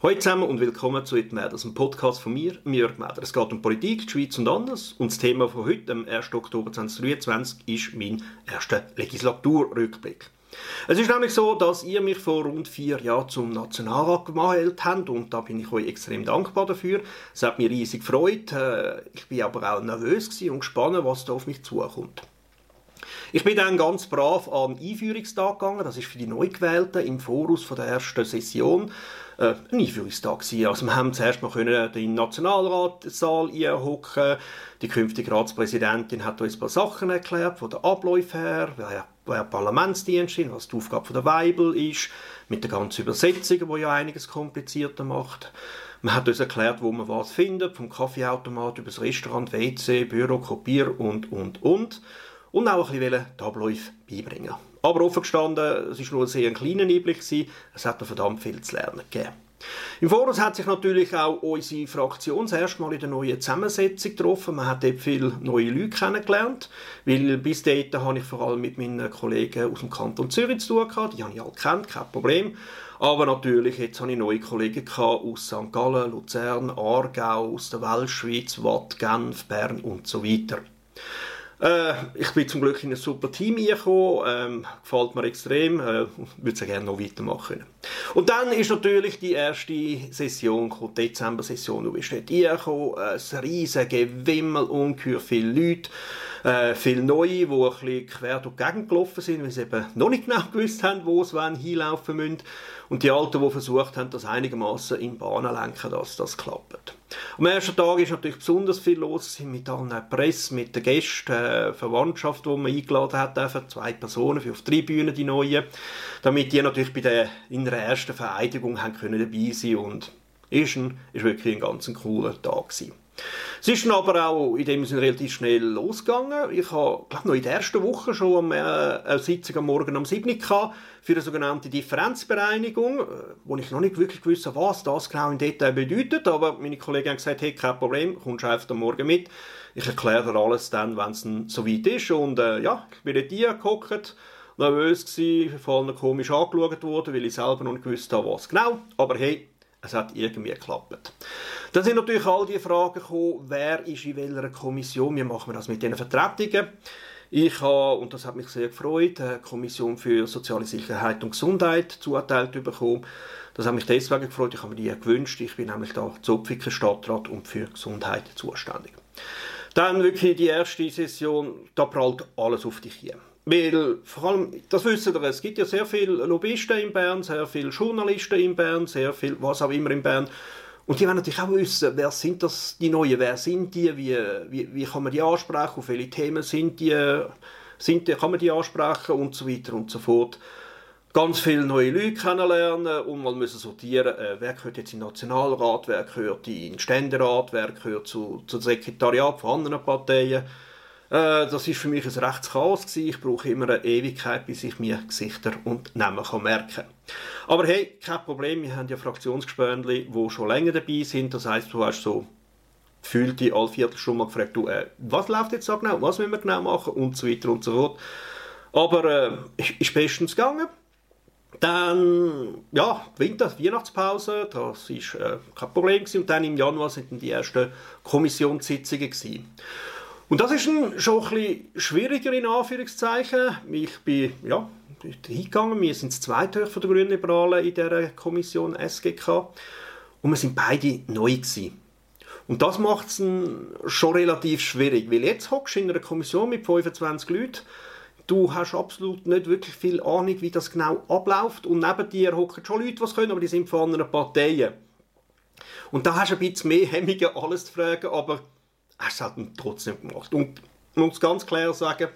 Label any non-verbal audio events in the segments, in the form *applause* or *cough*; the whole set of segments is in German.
Hallo zusammen und willkommen zu «It Matters», einem Podcast von mir, Jörg Meder. Es geht um Politik, die Schweiz und anders und das Thema von heute, am 1. Oktober 2023, ist mein erster Legislaturrückblick. Es ist nämlich so, dass ihr mich vor rund vier Jahren zum Nationalrat gewählt habt und da bin ich euch extrem dankbar dafür. Es hat mich riesig gefreut. Äh, ich bin aber auch nervös und gespannt, was da auf mich zukommt. Ich bin dann ganz brav an den Einführungstag gegangen. Das ist für die Neugewählten im Voraus der ersten Session äh, ein Einführungstag gewesen. Also wir haben zuerst mal können den Nationalratssaal einhocken. Die künftige Ratspräsidentin hat uns ein paar Sachen erklärt, von den Abläufen her, wer, wer Parlamentsdienst ist, was die Aufgabe der Weibel ist, mit der ganzen Übersetzung, die ja einiges komplizierter macht. Man hat uns erklärt, wo man was findet, vom Kaffeeautomat über das Restaurant, WC, Büro, Kopier und, und, und. Und auch ein bisschen die Abläufe beibringen. Aber offen gestanden, es war nur ein sehr kleiner Einblick. Es hat noch verdammt viel zu lernen gegeben. Im Voraus hat sich natürlich auch unsere Fraktion das erste Mal in der neuen Zusammensetzung getroffen. Man hat dort viele neue Leute kennengelernt, weil bis dahin habe ich vor allem mit meinen Kollegen aus dem Kanton Zürich zu tun gehabt. Die habe ich alle kennt, kein Problem. Aber natürlich, jetzt habe ich neue Kollegen aus St. Gallen, Luzern, Aargau, aus der Weltschweiz, Watt, Genf, Bern und so weiter. Äh, ich bin zum Glück in ein super Team gekommen, ähm, gefällt mir extrem, äh, würde sehr gerne noch weitermachen. Und dann ist natürlich die erste Session, die Dezember-Session, du bist dort reingekommen, ein riesiges Wimmel, ungeheuer viele Leute, äh, viele Neue, die ein bisschen quer durch die Gegend gelaufen sind, weil sie eben noch nicht genau *laughs* gewusst haben, wo sie hinlaufen müssen. Und die Alten, die versucht haben, das einigermaßen in Bahnen lenken, dass das klappt. Am ersten Tag ist natürlich besonders viel los mit allen Presse, mit den Gästen, äh, Verwandtschaft, die man eingeladen hat, einfach zwei Personen für auf drei Bühnen, die neuen, damit die natürlich bei der, in der ersten Vereidigung haben können dabei sein und ist, ein, ist wirklich ein ganz cooler Tag gewesen. Es ist dann aber auch in dem Sinne relativ schnell losgegangen. Ich habe, glaube noch in der ersten Woche schon äh, eine Sitzung am Morgen um 7 Uhr für eine sogenannte Differenzbereinigung, äh, wo ich noch nicht wirklich gewusst habe, was das genau im Detail bedeutet. Aber meine Kollegen haben gesagt, hey, kein Problem, kommst einfach am Morgen mit. Ich erkläre dir alles dann, wenn es soweit ist. Und äh, ja, ich bin dort hingeguckt nervös gewesen, vor allem komisch angeschaut worden, weil ich selber noch nicht gewusst habe, was genau. Aber hey, es hat irgendwie geklappt. Dann sind natürlich all die Fragen gekommen, wer ist in welcher Kommission, wie machen wir das mit den Vertretungen. Ich habe, und das hat mich sehr gefreut, eine Kommission für soziale Sicherheit und Gesundheit zugeteilt bekommen. Das hat mich deswegen gefreut, ich habe mir die gewünscht. Ich bin nämlich da Zopfiker Stadtrat und für Gesundheit zuständig. Dann wirklich die erste Session, da prallt alles auf dich hier. Weil, vor allem, das wissen wir, es gibt ja sehr viele Lobbyisten in Bern, sehr viele Journalisten in Bern, sehr viel, was auch immer in Bern. Und die wollen natürlich auch wissen, wer sind das, die Neuen, wer sind die, wie, wie, wie kann man die ansprechen, auf welche Themen sind die, sind die, kann man die ansprechen und so weiter und so fort. Ganz viele neue Leute kennenlernen und man müssen sortieren, äh, wer gehört jetzt in den Nationalrat, wer gehört in den Ständerat, wer gehört zu, zu Sekretariat von anderen Parteien. Äh, das ist für mich ein rechtes Chaos. Ich brauche immer eine Ewigkeit, bis ich mir Gesichter und Namen kann merken Aber hey, kein Problem, wir haben ja Fraktionsgespönli, die schon länger dabei sind. Das heisst, du hast so gefühlt die alle Viertelstunde mal gefragt, du, äh, was läuft jetzt so genau, was müssen wir genau machen und so weiter und so fort. Aber äh, ist, ist bestens gegangen. Dann, ja, Winter, Weihnachtspause, das war äh, kein Problem gewesen. Und dann im Januar sind dann die ersten Kommissionssitzungen gewesen. Und das ist ein, schon ein bisschen schwieriger in Anführungszeichen. Ich bin ja, hingegangen, wir sind das zweite von der Grünen Liberalen in der Kommission SGK und wir sind beide neu gewesen. Und das macht es schon relativ schwierig, weil jetzt hockst du in einer Kommission mit 25 Leuten, du hast absolut nicht wirklich viel Ahnung, wie das genau abläuft und neben dir hocken schon Leute, es können, aber die sind von anderen Parteien. Und da hast du ein bisschen mehr Hemmungen, alles zu fragen, aber es halt trotzdem gemacht. Und man muss ganz klar sagen,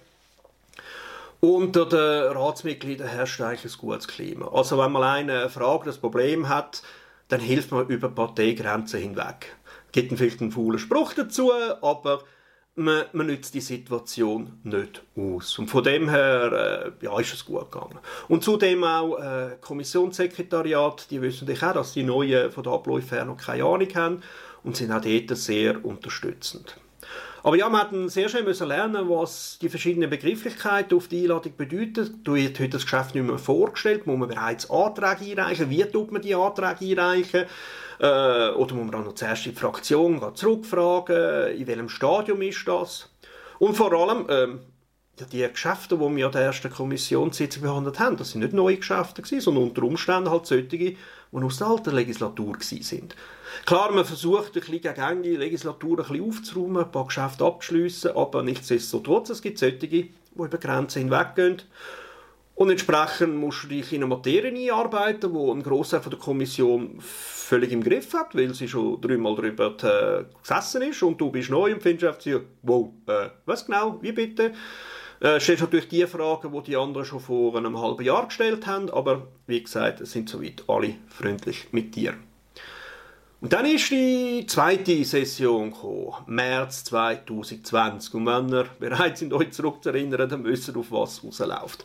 unter den Ratsmitgliedern herrscht eigentlich ein gutes Klima. Also wenn man eine Frage, das Problem hat, dann hilft man über Parteigrenzen hinweg. Es gibt vielleicht einen faulen Spruch dazu, aber man, man nützt die Situation nicht aus. Und von dem her äh, ja, ist es gut gegangen. Und zudem auch äh, Kommissionssekretariat, die wissen natürlich auch, dass die Neuen von der Abläufe her noch keine Ahnung haben und sind auch dort sehr unterstützend. Aber ja, wir hatten sehr schön müssen lernen, was die verschiedenen Begrifflichkeiten auf die Einladung bedeuten. Du wird heute das Geschäft nicht mehr vorgestellt, muss man bereits Anträge einreichen. Wie tut man die Anträge einreichen? Äh, oder muss man auch noch zuerst in die Fraktion zurückfragen, in welchem Stadium ist das? Und vor allem, ähm, ja, die Geschäfte, die wir an der ersten Kommissionssitzung behandelt haben, das sind nicht neue Geschäfte gewesen, sondern unter Umständen halt solche, die aus der alten Legislatur sind. Klar, man versucht, ein bisschen gegen die Legislatur ein bisschen aufzuräumen, ein paar Geschäfte abzuschliessen, aber nichtsdestotrotz, es gibt solche, die über Grenzen hinweggehen. Und entsprechend musst du dich in eine Materie einarbeiten, wo ein Großteil der Kommission völlig im Griff hat, weil sie schon dreimal darüber äh, gesessen ist und du bist neu und findest einfach, wow, äh, was genau, wie bitte? Äh, stellst natürlich die Fragen, die die anderen schon vor einem halben Jahr gestellt haben, aber wie gesagt, es sind soweit alle freundlich mit dir. Und dann ist die zweite Session gekommen, März 2020. Und wenn ihr bereit sind, euch zurückzuerinnern, dann wisst ihr, auf was rausläuft.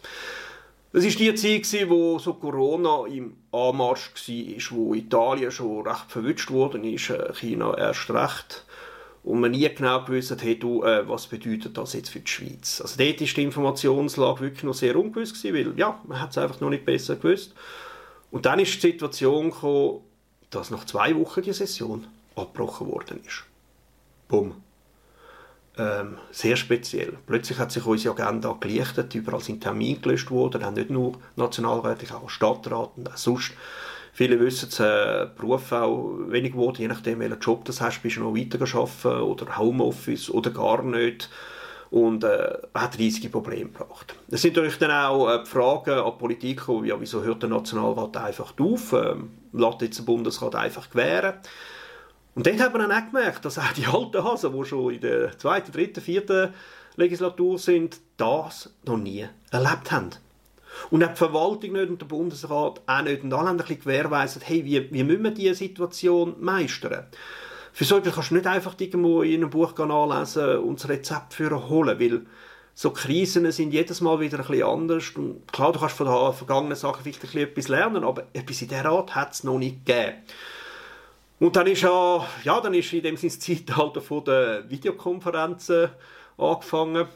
Das war die Zeit, wo so Corona im Anmarsch war, wo Italien schon recht verwünscht worden ist, äh, China erst recht. Und man nie genau gewusst hat, hey, du, äh, was bedeutet das jetzt für die Schweiz. Also dort war die Informationslage wirklich noch sehr ungewiss, weil ja, man hat es einfach noch nicht besser gewusst. Und dann ist die Situation gekommen, dass nach zwei Wochen die Session abgebrochen worden ist. Bumm. Ähm, sehr speziell. Plötzlich hat sich unsere Agenda gelichtet, überall sind Termine gelöscht worden, nicht nur nationalrätlich, auch Stadtrat und auch sonst. Viele wissen es, äh, Beruf auch wenig geworden, je nachdem, welchen Job du hast, bist du noch weiter arbeiten oder Homeoffice oder gar nicht und äh, hat riesige Probleme gebracht. Es sind natürlich dann auch äh, Fragen an die Politik ja, wieso hört der Nationalrat einfach auf, ähm, lässt jetzt der Bundesrat einfach gewähren. Und dort hat man dann auch gemerkt, dass auch die alten Hasen, die schon in der zweiten, dritten, vierten Legislatur sind, das noch nie erlebt haben. Und auch die Verwaltung nicht und der Bundesrat auch nicht. Und alle haben ein bisschen gewährweisert, hey, wie, wie müssen wir diese Situation meistern? Für so etwas kannst du nicht einfach irgendwo in einem Buch anlesen und das Rezept für holen, weil so Krisen sind jedes Mal wieder ein bisschen anders. Und klar, du kannst von den vergangenen Sachen vielleicht etwas lernen, aber etwas in dieser Art hat es noch nicht gegeben. Und dann ist ja, ja, dann ist in dem Sinne das Zeitalter von der Videokonferenzen angefangen.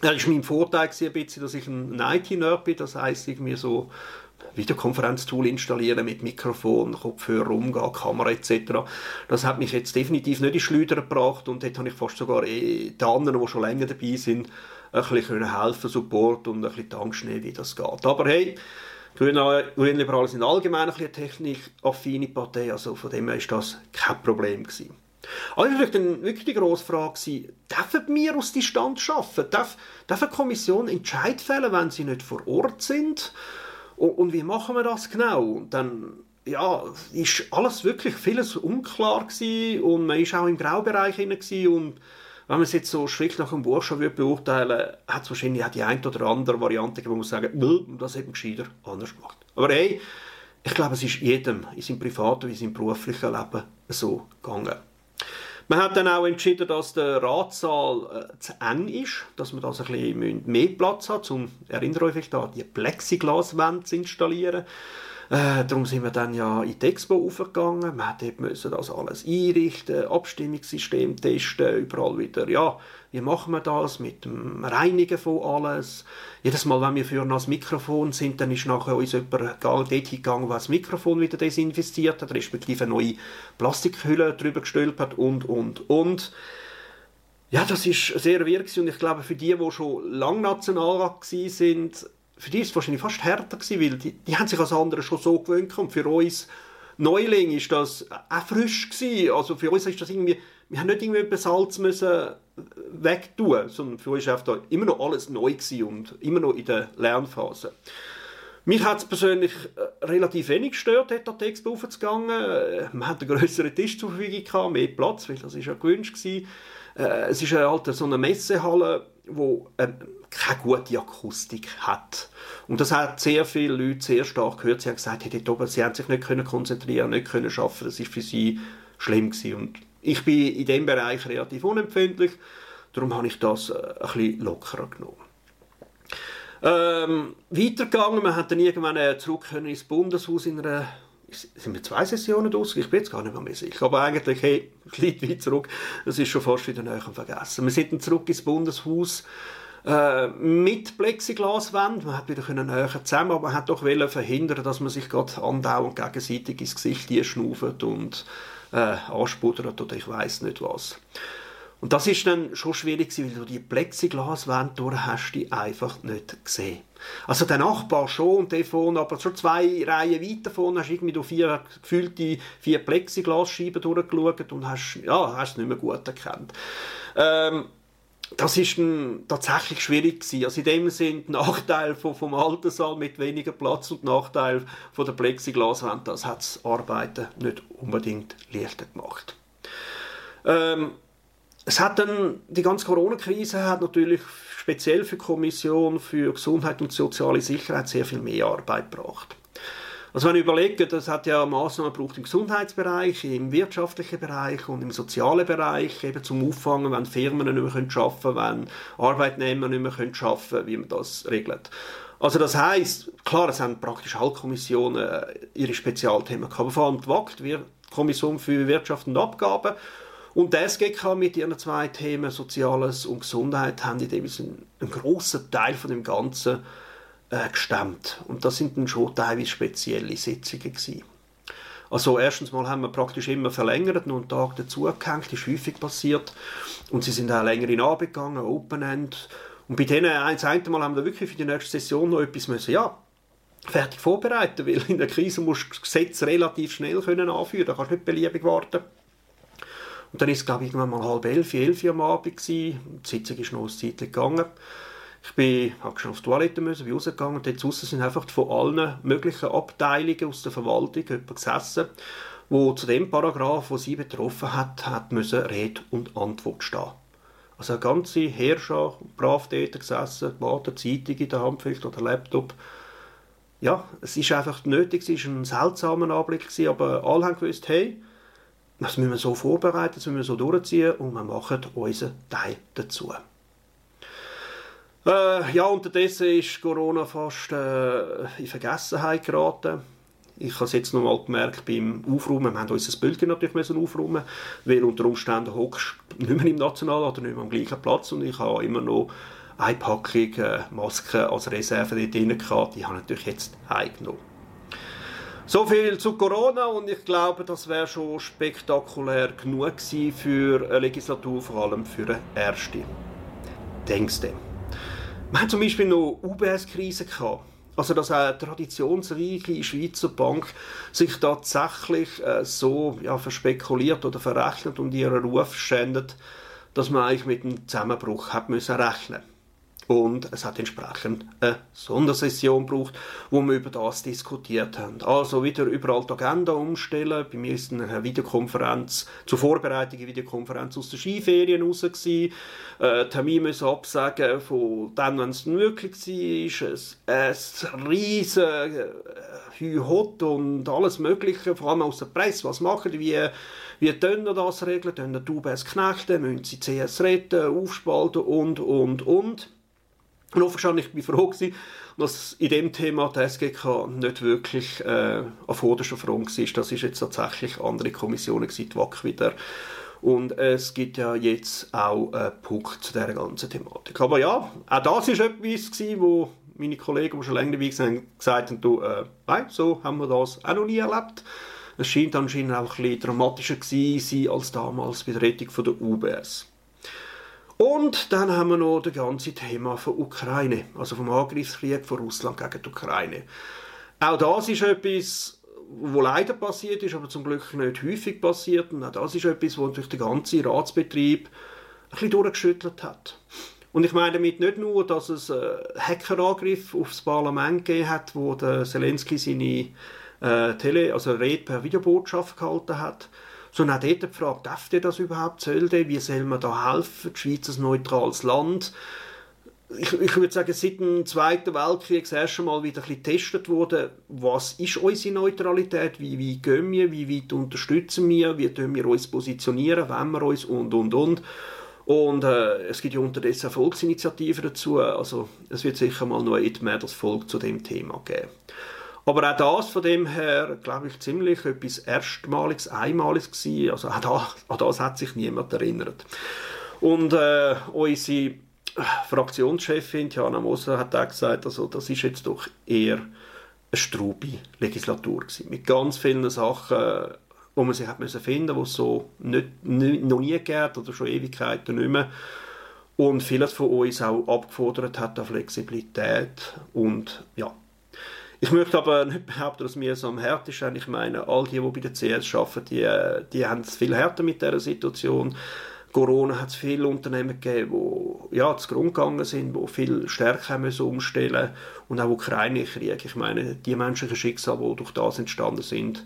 Das war mein Vorteil ein bisschen, dass ich ein IT-Nerd bin, das heisst, ich mir so Videokonferenztool installieren mit Mikrofon, Kopfhörer umgehen, Kamera etc. Das hat mich jetzt definitiv nicht in Schleuder gebracht und dort habe ich fast sogar eh die anderen, die schon länger dabei sind, ein bisschen helfen, Support und ein bisschen Tankschnee, wie das geht. Aber hey, Grünliberale sind allgemein ein bisschen technikaffine Partei, also von dem her ist das kein Problem gewesen. Also war dann wirklich die grosse Frage, dürfen wir aus Distanz arbeiten? Darf, darf eine Kommission Entscheid fällen, wenn sie nicht vor Ort sind? Und, und wie machen wir das genau? Und dann ja, ist alles wirklich vieles unklar gewesen und man ist auch im Graubereich hinein und wenn man es jetzt so strikt nach dem Buchstaben beurteilen hat es wahrscheinlich auch die eine oder andere Variante wo man sagen, das hätte man gescheiter anders gemacht. Aber hey, ich glaube, es ist jedem in seinem privaten wie in seinem beruflichen Leben so gegangen. Man hat dann auch entschieden, dass der Ratssaal äh, zu eng ist, dass man das ein bisschen mehr Platz hat, um, erinnert euch vielleicht an die Plexiglaswände zu installieren. Äh, darum sind wir dann ja in die Expo aufgegangen. Wir mussten das alles einrichten, Abstimmungssystem testen, überall wieder, ja, wie machen wir das mit dem Reinigen von alles. Jedes Mal, wenn wir für das Mikrofon sind, dann ist nachher uns jemand dort hingegangen, der das Mikrofon wieder desinfiziert hat, respektive eine neue Plastikhülle drüber gestülpt und, und, und. Ja, das ist sehr wirksam und ich glaube, für die, die schon lange Nationalrat sind, für die ist es wahrscheinlich fast härter gewesen, weil die, die haben sich als andere schon so gewöhnt und für uns Neuling ist das auch frisch gewesen. Also für uns ist das irgendwie, wir haben nicht irgendwie Salz müssen wegtun, sondern für uns war immer noch alles neu und immer noch in der Lernphase. Mich hat es persönlich äh, relativ wenig gestört, dort an die Expo aufzugehen. Äh, man hat einen grösseren Tisch zur Verfügung gehabt, mehr Platz, weil das ist ja gewünscht. Äh, es ist halt so eine Messehalle, wo äh, keine gute Akustik hat. Und das hat sehr viele Leute sehr stark gehört. Sie haben gesagt, hey, oben, sie haben sich nicht können konzentrieren, nicht können. Das ist für sie schlimm gewesen. Und ich bin in dem Bereich relativ unempfindlich. Darum habe ich das äh, ein bisschen lockerer genommen. Ähm, weitergegangen, man hat dann irgendwann zurück ins Bundeshaus in einer sind wir zwei Sessionen draus? Ich bin jetzt gar nicht mehr sicher. Aber eigentlich, hey, *laughs* ein weit zurück, das ist schon fast wieder näher vergessen. Wir sind dann zurück ins Bundeshaus äh, mit Plexiglaswand. Man hat wieder können näher zusammen, aber man hat doch verhindern, dass man sich gerade andauernd gegenseitig ins Gesicht schnauft und äh, anspuddert oder ich weiß nicht was. Und das ist dann schon schwierig, weil du die Plexiglaswand durch hast die einfach nicht gesehen. Also der Nachbar schon und der vorne, aber schon zwei Reihen weiter vorne hast du irgendwie durch vier gefüllte vier Plexiglasscheiben durchgeschaut und hast, ja, hast es nicht mehr gut erkannt. Ähm, das ist tatsächlich schwierig gewesen. Also in dem Sinn, Nachteil vom, vom alten Saal mit weniger Platz und Nachteil von der Plexiglaswand, das hat das Arbeiten nicht unbedingt leichter gemacht. Ähm, es hat dann, die ganze Corona-Krise hat natürlich speziell für die Kommission für Gesundheit und soziale Sicherheit sehr viel mehr Arbeit gebracht. Also wenn ich überlege, das hat ja Maßnahmen gebraucht im Gesundheitsbereich, im wirtschaftlichen Bereich und im sozialen Bereich, eben zum Auffangen, wenn Firmen nicht mehr arbeiten können, wenn Arbeitnehmer nicht mehr arbeiten können, wie man das regelt. Also das heißt, klar, es haben praktisch alle Kommissionen äh, ihre Spezialthemen gehabt, vor allem die WACT, die Kommission für Wirtschaft und Abgaben, und der SGK mit ihren zwei Themen Soziales und Gesundheit haben in dem Sinne einen grossen Teil von dem Ganzen äh, gestemmt. Und das sind dann schon teilweise spezielle Sitzungen gewesen. Also erstens mal haben wir praktisch immer verlängert, noch einen Tag dazugehängt, das ist häufig passiert. Und sie sind auch länger in Abend gegangen, Open End. Und bei denen, ein, ein Mal haben wir wirklich für die nächste Session noch etwas müssen, ja, fertig vorbereiten, weil in der Krise musst du das Gesetz relativ schnell können anführen, da kannst du nicht beliebig warten. Und dann ist es, glaube ich, irgendwann mal halb elf, elf am Abend gewesen. Die Sitzung ist noch eine Zeit gegangen. Ich bin, habe schon auf die Toilette müssen, bin rausgegangen und dort draussen sind einfach von allen möglichen Abteilungen aus der Verwaltung jemand gesessen, wo zu dem Paragraph, wo sie betroffen hat, hat müssen Rede und Antwort stehen. Also eine ganze Herrschaft, brav dort gesessen, gewartet, Zeitung in der Hand vielleicht oder Laptop. Ja, es ist einfach nötig, es war ein seltsamer Anblick, gewesen, aber alle haben gewusst, hey, das müssen wir so vorbereiten, das müssen wir so durchziehen und wir machen unseren Teil dazu. Äh, ja, unterdessen ist Corona fast äh, in Vergessenheit geraten. Ich habe es jetzt noch mal gemerkt beim Aufräumen. Wir haben unser Bildchen natürlich müssen aufräumen, weil unter Umständen hockst nicht mehr im National oder nicht mehr am gleichen Platz und ich habe immer noch eine Packung äh, Masken als Reserve dort drin gehabt. Die habe ich natürlich jetzt heimgenommen. So viel zu Corona und ich glaube, das wäre schon spektakulär genug gewesen für eine Legislatur, vor allem für eine erste. Denkst du? Wir haben zum Beispiel noch UBS-Krise. Also, dass eine traditionsreiche Schweizer Bank sich tatsächlich äh, so ja, verspekuliert oder verrechnet und ihren Ruf schändet, dass man eigentlich mit einem Zusammenbruch hat müssen rechnen und es hat entsprechend eine Sondersession gebraucht, wo wir über das diskutiert haben. Also wieder überall die Agenda umstellen. Bei mir ist eine Videokonferenz zur Vorbereitung eine Videokonferenz aus den Skiferien raus. Äh, Termin müssen absagen von dann, wenn es möglich war. Es, ein riesen äh, Hü-Hot und alles Mögliche, vor allem aus der Presse. Was machen die? Wie, wie können das regeln? Können die UBS knechten? Müssen sie CS retten, aufspalten und, und, und. Und offensichtlich war ich froh, gewesen, dass in dem Thema die SGK nicht wirklich äh, auf vorderster Front war. Das ist jetzt tatsächlich andere Kommissionen gewesen, die WAC wieder. Und es gibt ja jetzt auch einen Punkt zu dieser ganzen Thematik. Aber ja, auch das war etwas, gewesen, wo meine Kollegen, die schon länger dabei waren, gesagt haben, du, äh, nein, so haben wir das auch noch nie erlebt. Es scheint anscheinend auch ein bisschen dramatischer gewesen als damals bei der Rettung der UBS. Und dann haben wir noch das ganze Thema von Ukraine, also vom Angriffskrieg von Russland gegen die Ukraine. Auch das ist etwas, wo leider passiert ist, aber zum Glück nicht häufig passiert. Und auch das ist etwas, was durch den ganzen Ratsbetrieb ein bisschen durchgeschüttelt hat. Und ich meine damit nicht nur, dass es einen Hackerangriff aufs Parlament gegeben hat, wo der Zelensky seine äh, Tele, also Rede per Videobotschaft gehalten hat, sondern auch dort die Frage, darf der das überhaupt, soll wie soll man da helfen, die Schweiz ein neutrales Land, ich, ich würde sagen, seit dem Zweiten Weltkrieg das erste Mal wieder ein bisschen getestet wurde, was ist unsere Neutralität, wie, wie gehen wir, wie weit unterstützen wir, wie tun wir uns positionieren, wenn wir uns? Und, und, und. Und äh, es gibt ja unterdessen Volksinitiativen dazu, also es wird sicher mal noch mehr das Volk zu dem Thema geben. Aber auch das von dem her, glaube ich, ziemlich etwas Erstmaliges, Einmaliges gewesen. Also auch das, an das hat sich niemand erinnert. Und äh, unsere Fraktionschefin Jana Moser hat auch gesagt, also das ist jetzt doch eher eine strube Legislatur gewesen, mit ganz vielen Sachen, wo man sich hat müssen finden, wo es so nicht, nicht, noch nie gegeben oder schon Ewigkeiten nicht mehr. Und vieles von uns auch abgefordert hat an Flexibilität und ja. Ich möchte aber nicht behaupten, dass wir es am härtesten sind. Ich meine, all die, die bei der CS arbeiten, die, die haben es viel härter mit dieser Situation. Corona hat es viele Unternehmen gegeben, die ja, zu Grund gegangen sind, die viel stärker müssen umstellen und auch Ukraine-Krieg. Ich meine, die menschlichen Schicksale, die durch das entstanden sind,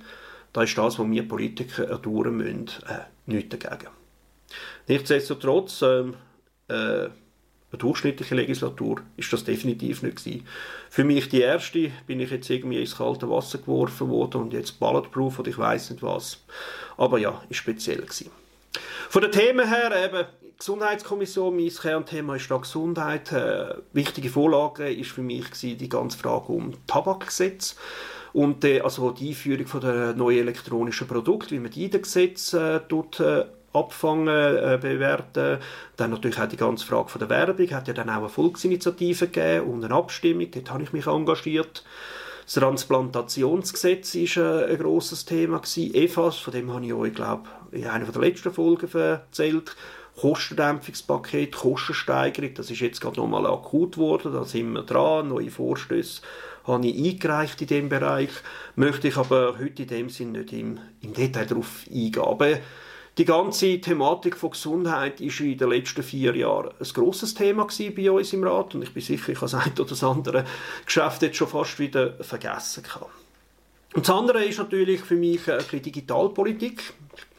da ist das, was wir Politiker erdauern müssen, äh, nichts dagegen. Nichtsdestotrotz, ähm, äh, eine durchschnittliche Legislatur ist das definitiv nicht gewesen. Für mich die erste bin ich jetzt irgendwie ins kalte Wasser geworfen worden und jetzt Bulletproof oder ich weiß nicht was. Aber ja, ist speziell gewesen. Von den Themen her eben Gesundheitskommission, mein Kernthema ist da Gesundheit. Äh, wichtige Vorlage ist für mich gewesen, die ganze Frage um Tabakgesetz und äh, also die Einführung von der neuen elektronischen Produkte, wie man die in den Gesetz äh, tut, äh, abfangen, äh, bewerten. Dann natürlich auch die ganze Frage von der Werbung. Hat ja dann auch eine Volksinitiative gegeben und eine Abstimmung. Dort habe ich mich engagiert. Das Transplantationsgesetz war ein, ein grosses Thema gewesen. EFAS, von dem habe ich euch, glaube in einer der letzten Folgen erzählt. Kostendämpfungspaket, Kostensteigerung, das ist jetzt gerade nochmal akut geworden, da sind wir dran, neue Vorstöße habe ich eingereicht in diesem Bereich, möchte ich aber heute in dem Sinn nicht im, im Detail darauf eingehen. Aber die ganze Thematik von Gesundheit ist in den letzten vier Jahren ein grosses Thema bei uns im Rat und ich bin sicher, ich habe das eine oder das andere Geschäft jetzt schon fast wieder vergessen. Kann. Und das andere ist natürlich für mich bisschen Digitalpolitik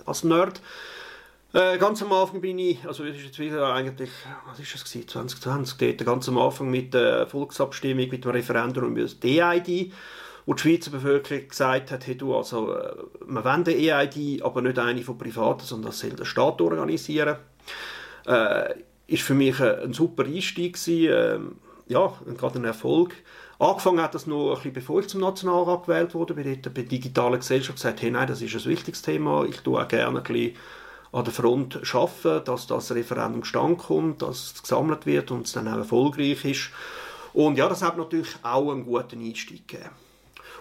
als Nerd. Äh, ganz am Anfang bin ich, also es ist jetzt wieder eigentlich, was ist das gewesen, 2020, dort, ganz am Anfang mit der Volksabstimmung, mit dem Referendum über das DID wo die Schweizer Bevölkerung gesagt hat, hey du, also, äh, wir wollen eine EID, aber nicht eine von Privaten, sondern das soll der Staat organisieren. Äh, ist für mich ein, super Einstieg gewesen, äh, ja, gerade ein Erfolg. Angefangen hat das noch ein bisschen bevor ich zum Nationalrat gewählt wurde, bei der digitalen Gesellschaft gesagt, hey nein, das ist ein wichtiges Thema, ich tue auch gerne ein bisschen an der Front arbeiten, dass das Referendum stand kommt, dass es gesammelt wird und es dann auch erfolgreich ist. Und ja, das hat natürlich auch einen guten Einstieg gegeben.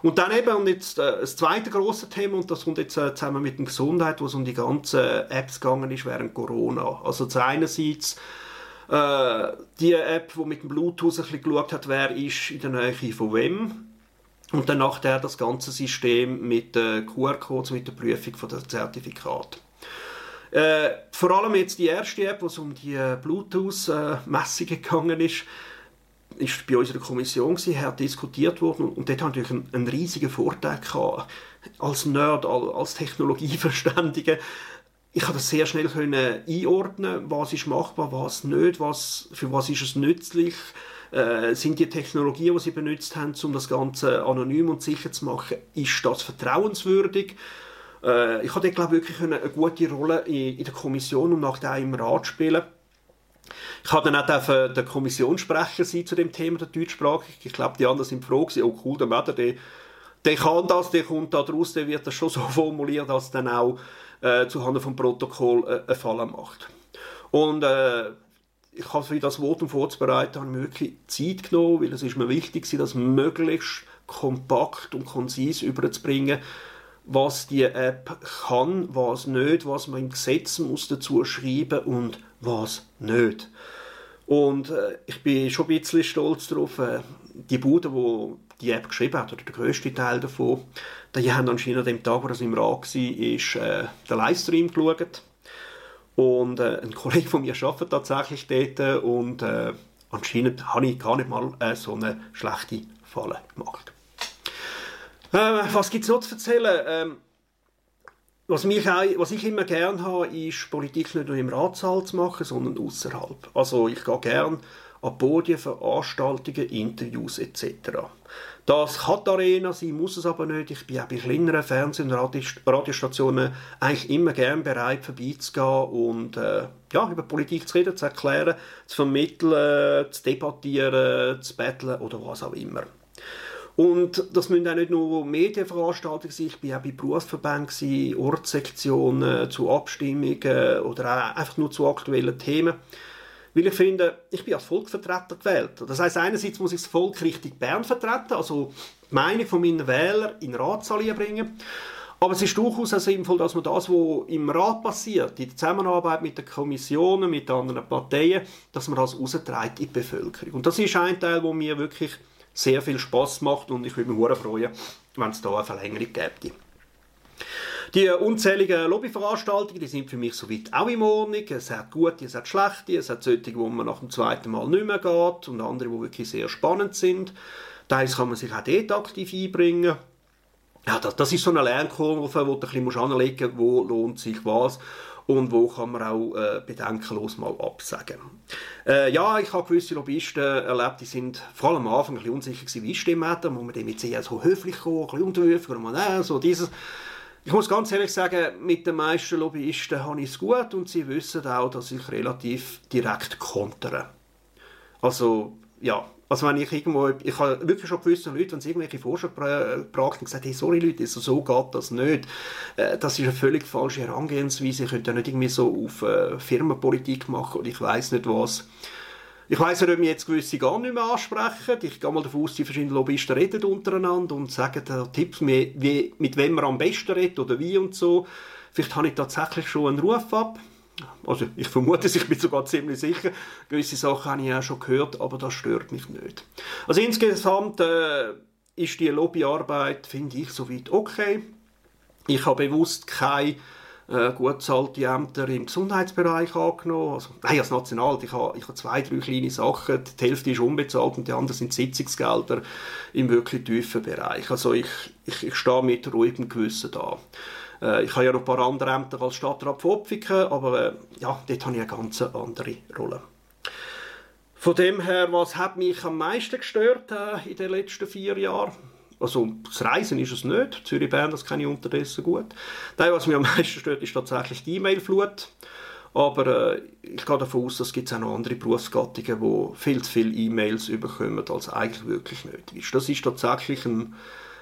Und dann eben, und jetzt äh, das zweite große Thema, und das kommt jetzt äh, zusammen mit der Gesundheit, wo es um die ganzen Apps gegangen ist während Corona. Also zu einerseits äh, die App, die mit dem Bluetooth ein bisschen geschaut hat, wer ist in der Nähe von wem. Und dann nachher das ganze System mit äh, QR-Codes, mit der Prüfung von der Zertifikat. Äh, vor allem jetzt die erste App, wo es um die äh, Bluetooth-Messungen gegangen ist, ist bei unserer Kommission gewesen, hat diskutiert worden und dort haben natürlich einen, einen riesigen Vorteil gehabt. Als Nerd, als Technologieverständiger, ich konnte das sehr schnell können einordnen, was ist machbar, was nicht, was, für was ist es nützlich, äh, sind die Technologien, die sie benutzt haben, um das Ganze anonym und sicher zu machen, ist das vertrauenswürdig? Äh, ich hatte, glaube wirklich eine, gute Rolle in, in der Kommission und nachher im Rat spielen ich habe dann auch der Kommissionssprecher sein zu dem Thema, der deutschsprachig. Ich glaube, die anderen sind froh gewesen, oh cool, der Mäder, der, der kann das, der kommt da draus, der wird das schon so *laughs* formulieren, dass es dann auch äh, zuhanden vom Protokoll äh, einen Fall macht. Und äh, ich habe für das Votum vorzubereiten, habe wirklich Zeit genommen, weil es ist mir wichtig das möglichst kompakt und konzis überzubringen, was die App kann, was nicht, was man im Gesetz muss dazu schreiben und was nicht. Und äh, ich bin schon ein bisschen stolz darauf, äh, die Bude, wo die App geschrieben hat, oder der grösste Teil davon, die haben anscheinend an dem Tag, wo das im Rat war, äh, den Livestream geschaut. Und äh, ein *laughs* Kollege von mir arbeitet tatsächlich dort und äh, anscheinend habe ich gar nicht mal äh, so eine schlechte Falle gemacht. Äh, was gibt es noch zu erzählen? Ähm, was, mich auch, was ich immer gerne habe, ist Politik nicht nur im Ratssaal zu machen, sondern außerhalb. Also ich gehe gerne an Podien, Veranstaltungen, Interviews etc. Das die Arena sein, muss es aber nicht. Ich bin auch bei kleineren Fernseh- und Radiostationen eigentlich immer gerne bereit, vorbeizugehen und äh, ja, über Politik zu reden, zu erklären, zu vermitteln, zu debattieren, zu betteln oder was auch immer. Und das müssen auch nicht nur Medienveranstaltungen sein, ich war auch bei Berufsverbänden, Ortssektionen zu Abstimmungen oder auch einfach nur zu aktuellen Themen. Weil ich finde, ich bin als Volksvertreter gewählt. Das heißt, einerseits muss ich das Volk richtig Bern vertreten, also die Meinung von meinen Wählern in den Ratssaal bringen. Aber es ist durchaus auch sinnvoll, dass man das, was im Rat passiert, in der Zusammenarbeit mit den Kommissionen, mit anderen Parteien, dass man das rausträgt in die Bevölkerung. Und das ist ein Teil, wo mir wirklich sehr viel Spaß macht und ich würde mich sehr freuen, wenn es da eine Verlängerung gäbe. Die unzähligen Lobbyveranstaltungen, die sind für mich soweit auch in Ordnung. Es hat gute, es hat schlechte, es hat solche, wo man nach dem zweiten Mal nicht mehr geht und andere, die wirklich sehr spannend sind. Teils kann man sich auch dort aktiv einbringen. Ja, das, das ist so eine Lernkurve, wo du ein bisschen anlegen musst, wo lohnt sich was und wo kann man auch äh, bedenkenlos mal absagen. Äh, ja, ich habe gewisse Lobbyisten erlebt, die sind vor allem am Anfang ein bisschen unsicher gewesen, wie stimmen, da muss man dem jetzt eher so höflich kommen, ein bisschen unterwürfig, oder man, äh, so dieses. Ich muss ganz ehrlich sagen, mit den meisten Lobbyisten habe ich es gut und sie wissen auch, dass ich relativ direkt kontere. Also, ja, also wenn ich irgendwo, ich habe wirklich schon gewisse Leute, wenn sie irgendwelche Forscher gebracht gesagt, hey, sorry Leute, so, so geht das nicht. Äh, das ist eine völlig falsche Herangehensweise. Ich könnte ja nicht irgendwie so auf äh, Firmenpolitik machen oder ich weiß nicht was. Ich weiss nicht, ob wir jetzt gewisse gar nicht mehr ansprechen. Ich gehe mal davon aus, die verschiedenen Lobbyisten reden untereinander und sagen da Tipps, wie, mit wem man am besten redet oder wie und so. Vielleicht habe ich tatsächlich schon einen Ruf ab. Also ich vermute es, *laughs* ich bin sogar ziemlich sicher. Gewisse Sachen habe ich auch schon gehört, aber das stört mich nicht. Also insgesamt äh, ist die Lobbyarbeit, finde ich, soweit okay. Ich habe bewusst keine äh, gut bezahlte Ämter im Gesundheitsbereich angenommen. Also, nein, als National, ich habe, ich habe zwei, drei kleine Sachen. Die Hälfte ist unbezahlt und die anderen sind Sitzungsgelder im wirklich tiefen Bereich. Also ich, ich, ich stehe mit ruhigem Gewissen da. Äh, ich habe ja noch ein paar andere Ämter als Stadtrat von Opfiken, aber äh, ja, dort habe ich eine ganz andere Rolle. Von dem her, was hat mich am meisten gestört äh, in den letzten vier Jahren? Also das Reisen ist es nicht. Zürich-Bern, das kenne ich unterdessen gut. Das, was mich am meisten stört, ist tatsächlich die E-Mail-Flut. Aber äh, ich gehe davon aus, dass es auch noch andere Berufsgattungen, die viel zu viele E-Mails bekommen, als eigentlich wirklich nötig ist. Das ist tatsächlich ein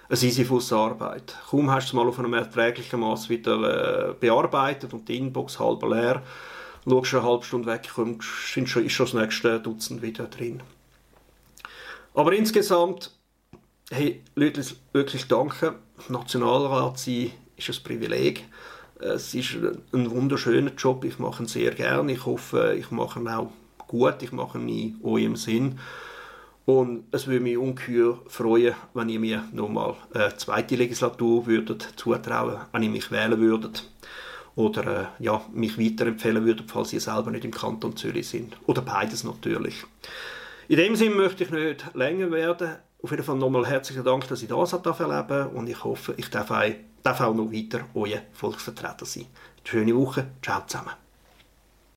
eine Sisyphus-Arbeit. Kaum hast du es mal auf einem erträglichen Maß wieder äh, bearbeitet und die Inbox halb leer, schaust eine halbe Stunde weg, kommst, ist schon, das nächste Dutzend wieder drin. Aber insgesamt, hey, Leute, wirklich danke. Nationalrat sein ist ein Privileg. Es ist ein wunderschöner Job, ich mache ihn sehr gerne. Ich hoffe, ich mache ihn auch gut, ich mache ihn in eurem Sinn. Und es würde mich ungeheuer freuen, wenn ihr mir nochmal eine zweite Legislatur würdet zutrauen, wenn ihr mich wählen würdet. Oder äh, ja, mich weiterempfehlen würdet, falls ihr selber nicht im Kanton Zürich sind. Oder beides natürlich. In dem Sinne möchte ich nicht länger werden. Auf jeden Fall nochmal herzlichen Dank, dass ich das erleben darf und ich hoffe, ich darf auch, darf auch noch weiter euer Volksvertreter sein. Schöne Woche. Ciao zusammen.